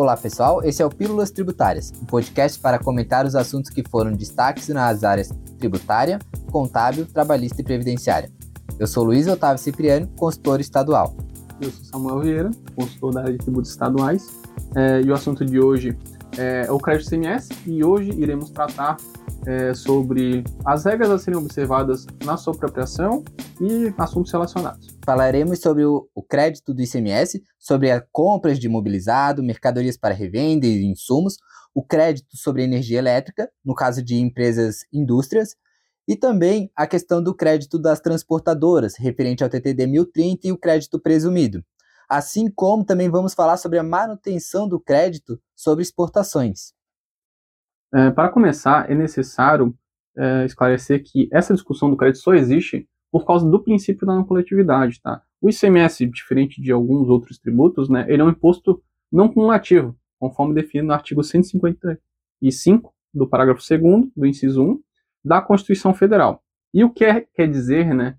Olá pessoal, esse é o Pílulas Tributárias, um podcast para comentar os assuntos que foram destaques nas áreas tributária, contábil, trabalhista e previdenciária. Eu sou Luiz Otávio Cipriano, consultor estadual. Eu sou Samuel Vieira, consultor da área de tributos estaduais, é, e o assunto de hoje é o crédito CMS, e hoje iremos tratar é, sobre as regras a serem observadas na sua apropriação e assuntos relacionados. Falaremos sobre o, o crédito do ICMS, sobre as compras de imobilizado, mercadorias para revenda e insumos, o crédito sobre energia elétrica, no caso de empresas indústrias, e também a questão do crédito das transportadoras, referente ao TTD 1030 e o crédito presumido. Assim como também vamos falar sobre a manutenção do crédito sobre exportações. É, para começar, é necessário é, esclarecer que essa discussão do crédito só existe por causa do princípio da não coletividade, tá? O ICMS, diferente de alguns outros tributos, né, ele é um imposto não cumulativo, conforme definido no artigo 155 do parágrafo 2 do inciso 1 da Constituição Federal. E o que é, quer dizer, né,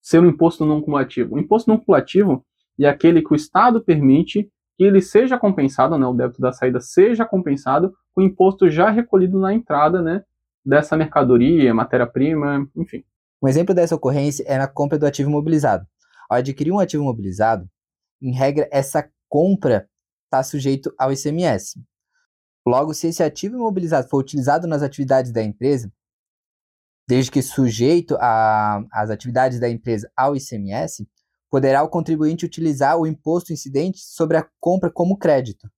ser um imposto não cumulativo? O imposto não cumulativo é aquele que o Estado permite que ele seja compensado, né, o débito da saída seja compensado com o imposto já recolhido na entrada, né, dessa mercadoria, matéria-prima, enfim. Um exemplo dessa ocorrência é na compra do ativo imobilizado. Ao adquirir um ativo imobilizado, em regra, essa compra está sujeito ao ICMS. Logo, se esse ativo imobilizado for utilizado nas atividades da empresa, desde que sujeito às atividades da empresa ao ICMS, poderá o contribuinte utilizar o imposto incidente sobre a compra como crédito.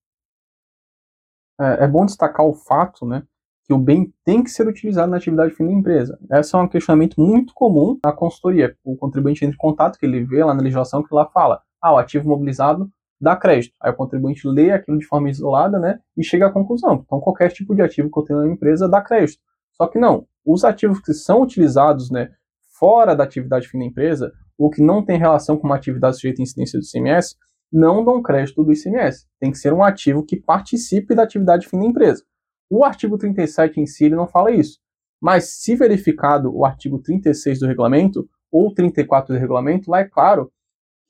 É, é bom destacar o fato, né, que o bem tem que ser utilizado na atividade fim da empresa. Esse é um questionamento muito comum na consultoria. O contribuinte entra em contato, que ele vê lá na legislação que lá fala, ah, o ativo mobilizado dá crédito. Aí o contribuinte lê aquilo de forma isolada, né, e chega à conclusão. Então qualquer tipo de ativo que eu tenho na empresa dá crédito. Só que não, os ativos que são utilizados, né, fora da atividade fim da empresa, ou que não tem relação com uma atividade sujeita à incidência do ICMS, não dão crédito do ICMS. Tem que ser um ativo que participe da atividade fim da empresa. O artigo 37 em si ele não fala isso. Mas se verificado o artigo 36 do regulamento ou 34 do regulamento, lá é claro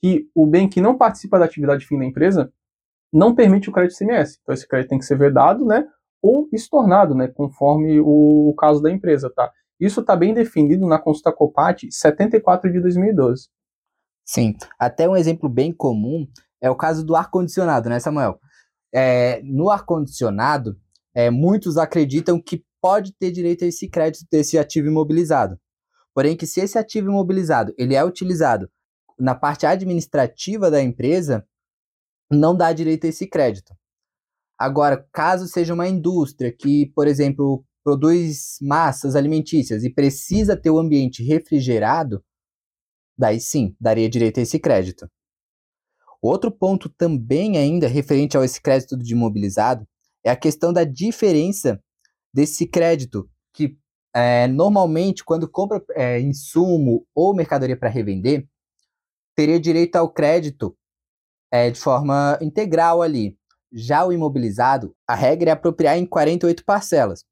que o bem que não participa da atividade fim da empresa não permite o crédito ICMS. Então esse crédito tem que ser vedado, né, ou estornado, né, conforme o caso da empresa, tá? Isso está bem definido na consulta COPAT 74 de 2012. Sim, até um exemplo bem comum é o caso do ar-condicionado, né, Samuel? É, no ar-condicionado, é, muitos acreditam que pode ter direito a esse crédito desse ativo imobilizado. Porém, que se esse ativo imobilizado ele é utilizado na parte administrativa da empresa, não dá direito a esse crédito. Agora, caso seja uma indústria que, por exemplo, produz massas alimentícias e precisa ter o ambiente refrigerado, daí sim, daria direito a esse crédito. Outro ponto também ainda referente a esse crédito de imobilizado é a questão da diferença desse crédito, que é, normalmente quando compra é, insumo ou mercadoria para revender, teria direito ao crédito é, de forma integral ali. Já o imobilizado, a regra é apropriar em 48 parcelas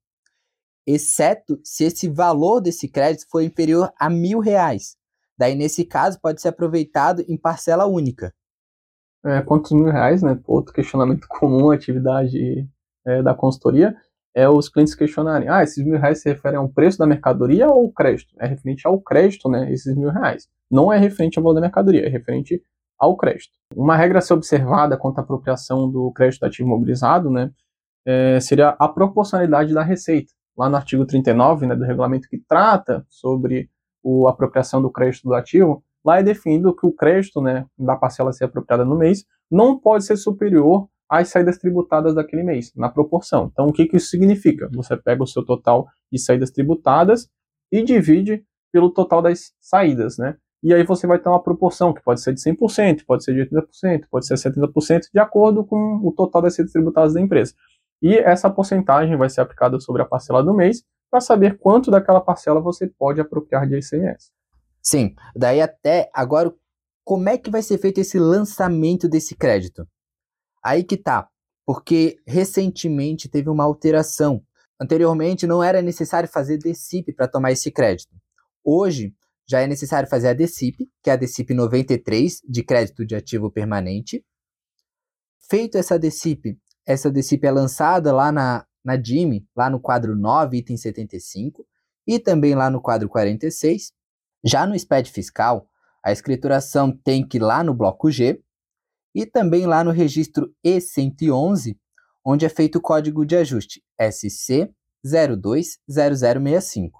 exceto se esse valor desse crédito for inferior a mil reais. Daí, nesse caso, pode ser aproveitado em parcela única. É, quantos mil reais, né? Outro questionamento comum, atividade é, da consultoria, é os clientes questionarem, ah, esses mil reais se referem ao preço da mercadoria ou ao crédito? É referente ao crédito, né, esses mil reais. Não é referente ao valor da mercadoria, é referente ao crédito. Uma regra a ser observada quanto à apropriação do crédito ativo mobilizado, né, é, seria a proporcionalidade da receita lá no artigo 39 né, do regulamento que trata sobre a apropriação do crédito do ativo, lá é definido que o crédito né, da parcela a ser apropriada no mês não pode ser superior às saídas tributadas daquele mês, na proporção. Então, o que, que isso significa? Você pega o seu total de saídas tributadas e divide pelo total das saídas, né? E aí você vai ter uma proporção que pode ser de 100%, pode ser de 80%, pode ser 70%, de acordo com o total das saídas tributadas da empresa. E essa porcentagem vai ser aplicada sobre a parcela do mês para saber quanto daquela parcela você pode apropriar de ICMS. Sim, daí até agora, como é que vai ser feito esse lançamento desse crédito? Aí que tá, porque recentemente teve uma alteração. Anteriormente não era necessário fazer DCIP para tomar esse crédito. Hoje já é necessário fazer a DCIP, que é a DCIP 93 de crédito de ativo permanente. Feito essa DCIP, essa DCIP é lançada lá na, na DIME, lá no quadro 9, item 75, e também lá no quadro 46. Já no SPED fiscal, a escrituração tem que ir lá no bloco G e também lá no registro E111, onde é feito o código de ajuste SC020065.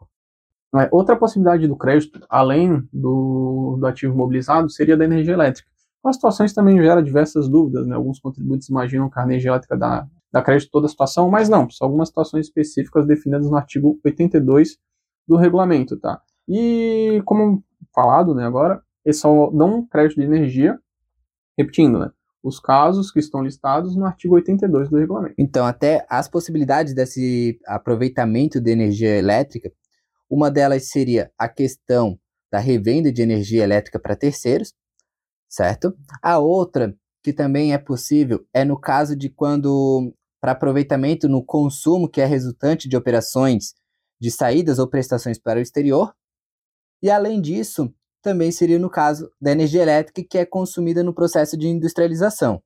É, outra possibilidade do crédito, além do, do ativo mobilizado, seria da energia elétrica. As situações também geram diversas dúvidas, né? Alguns contribuintes imaginam que a energia elétrica dá, dá crédito toda a situação, mas não, são algumas situações específicas definidas no artigo 82 do regulamento, tá? E como falado, né, agora, eles só dão crédito de energia, repetindo, né? Os casos que estão listados no artigo 82 do regulamento. Então, até as possibilidades desse aproveitamento de energia elétrica, uma delas seria a questão da revenda de energia elétrica para terceiros, certo? A outra, que também é possível, é no caso de quando, para aproveitamento no consumo que é resultante de operações de saídas ou prestações para o exterior. E além disso, também seria no caso da energia elétrica que é consumida no processo de industrialização.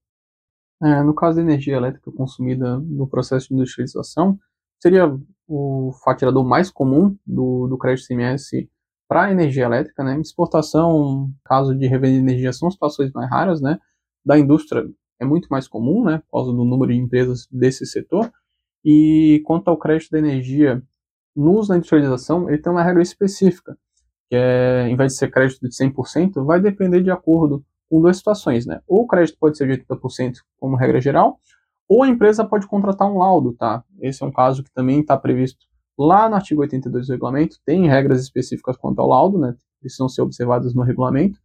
É, no caso da energia elétrica consumida no processo de industrialização, seria o faturador mais comum do, do crédito CMS para energia elétrica, né? Exportação, caso de revenda de energia, são situações mais raras, né? Da indústria é muito mais comum, né? Por causa do número de empresas desse setor. E quanto ao crédito da energia no uso da industrialização, ele tem uma regra específica, que é, em vez de ser crédito de 100%, vai depender de acordo com duas situações, né? Ou o crédito pode ser de 80% como regra geral, ou a empresa pode contratar um laudo, tá? Esse é um caso que também está previsto lá no artigo 82 do regulamento, tem regras específicas quanto ao laudo, né? Precisam ser observadas no regulamento,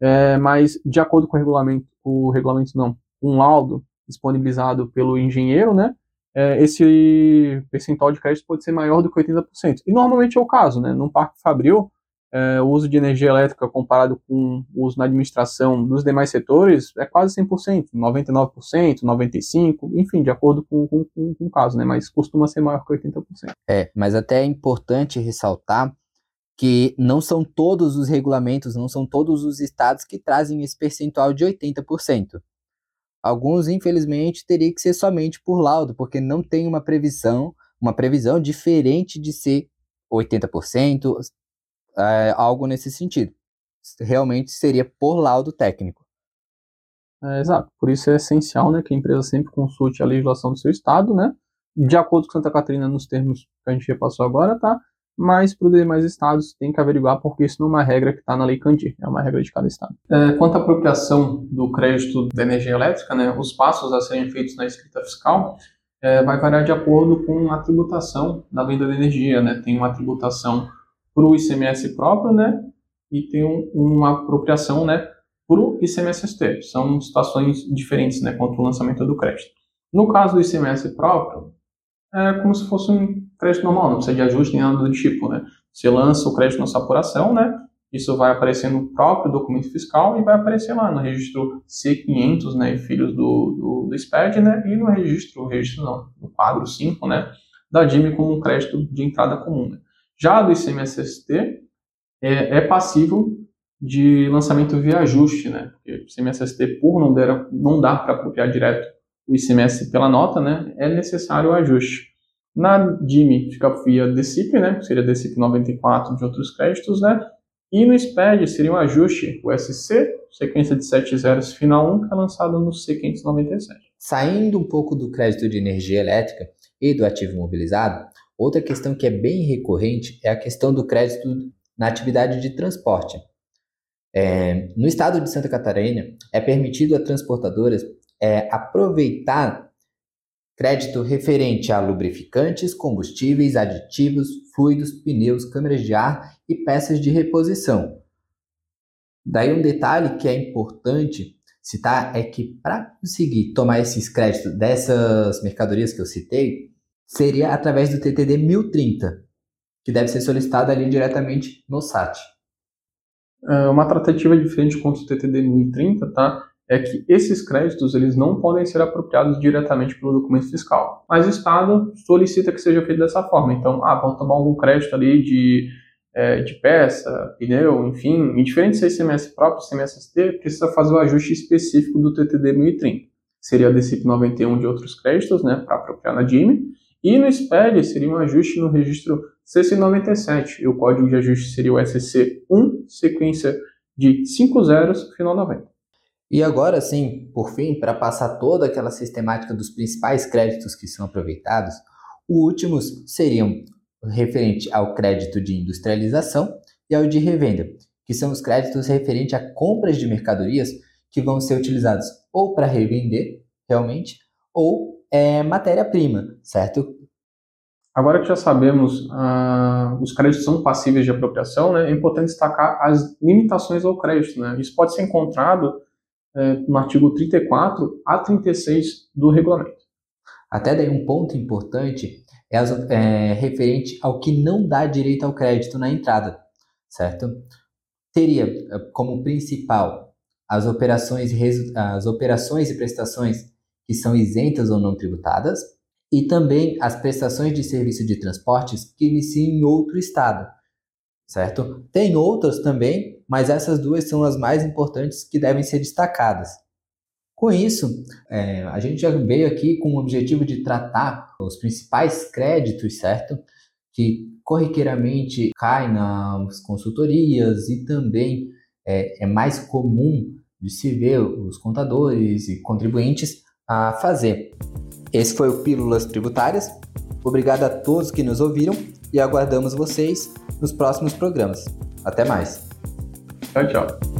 é, mas de acordo com o regulamento, o regulamento não, um laudo disponibilizado pelo engenheiro, né? É, esse percentual de crédito pode ser maior do que 80%. E normalmente é o caso, né? Num parque fabril, é, o uso de energia elétrica comparado com o uso na administração dos demais setores é quase 100%, 99%, 95%, enfim, de acordo com, com, com, com o caso, né? Mas costuma ser maior que 80%. É, mas até é importante ressaltar que não são todos os regulamentos, não são todos os estados que trazem esse percentual de 80%. Alguns, infelizmente, teria que ser somente por laudo, porque não tem uma previsão, uma previsão diferente de ser 80%, é, algo nesse sentido. Realmente seria por laudo técnico. É, exato. Por isso é essencial né, que a empresa sempre consulte a legislação do seu estado, né? De acordo com Santa Catarina, nos termos que a gente repassou agora, tá? Mas para os demais estados tem que averiguar, porque isso não é uma regra que está na Lei Candir, é uma regra de cada estado. É, quanto à apropriação do crédito da energia elétrica, né, os passos a serem feitos na escrita fiscal é, vai variar de acordo com a tributação da venda de energia. Né? Tem uma tributação para o ICMS próprio, né? E tem um, uma apropriação, né? Para o ICMS-ST. São situações diferentes, né? Quanto ao lançamento do crédito. No caso do ICMS próprio, é como se fosse um crédito normal, não precisa de ajuste nem nada do tipo, né? Você lança o crédito na sua apuração, né? Isso vai aparecer no próprio documento fiscal e vai aparecer lá no registro C500, né? Filhos do, do, do SPED, né? E no registro, registro não, no quadro 5, né? Da DIME como um crédito de entrada comum, né? Já do ICMS-ST é, é passível de lançamento via ajuste, né? Porque o ICMS-ST, por não, der, não dar para apropriar direto o ICMS pela nota, né? É necessário o ajuste. Na DIME fica via DCIP, né? Seria DCIP 94 de outros créditos, né? E no SPED seria um ajuste, o SC, sequência de 7 zeros final 1, que é lançado no C597. Saindo um pouco do crédito de energia elétrica e do ativo mobilizado, Outra questão que é bem recorrente é a questão do crédito na atividade de transporte. É, no estado de Santa Catarina, é permitido a transportadoras é, aproveitar crédito referente a lubrificantes, combustíveis, aditivos, fluidos, pneus, câmeras de ar e peças de reposição. Daí um detalhe que é importante citar é que para conseguir tomar esses créditos dessas mercadorias que eu citei, seria através do TTD 1030, que deve ser solicitado ali diretamente no SAT. É uma tratativa diferente contra o TTD 1030, tá? É que esses créditos eles não podem ser apropriados diretamente pelo documento fiscal, mas o Estado solicita que seja feito dessa forma. Então, ah, vamos tomar algum crédito ali de, é, de peça, pneu, enfim, indiferente se é ICMS próprio, ICMS ST, precisa fazer o ajuste específico do TTD 1030. seria a DCIP 91 de outros créditos, né, para apropriar na DIME, e no SPED seria um ajuste no registro CC97, e o código de ajuste seria o SC1, sequência de 5 zeros, final 90. E agora sim, por fim, para passar toda aquela sistemática dos principais créditos que são aproveitados, os últimos seriam referente ao crédito de industrialização e ao de revenda, que são os créditos referentes a compras de mercadorias que vão ser utilizados ou para revender realmente ou é, matéria-prima, certo? Agora que já sabemos ah, os créditos são passíveis de apropriação, né, é importante destacar as limitações ao crédito. Né? Isso pode ser encontrado é, no artigo 34 a 36 do regulamento. Até daí um ponto importante é, é referente ao que não dá direito ao crédito na entrada, certo? Teria é, como principal as operações, as operações e prestações que são isentas ou não tributadas, e também as prestações de serviço de transportes que iniciam em outro estado, certo? Tem outras também, mas essas duas são as mais importantes que devem ser destacadas. Com isso, é, a gente já veio aqui com o objetivo de tratar os principais créditos, certo? Que corriqueiramente caem nas consultorias e também é, é mais comum de se ver os contadores e contribuintes a fazer. Esse foi o Pílulas Tributárias. Obrigado a todos que nos ouviram e aguardamos vocês nos próximos programas. Até mais. Tchau, tchau.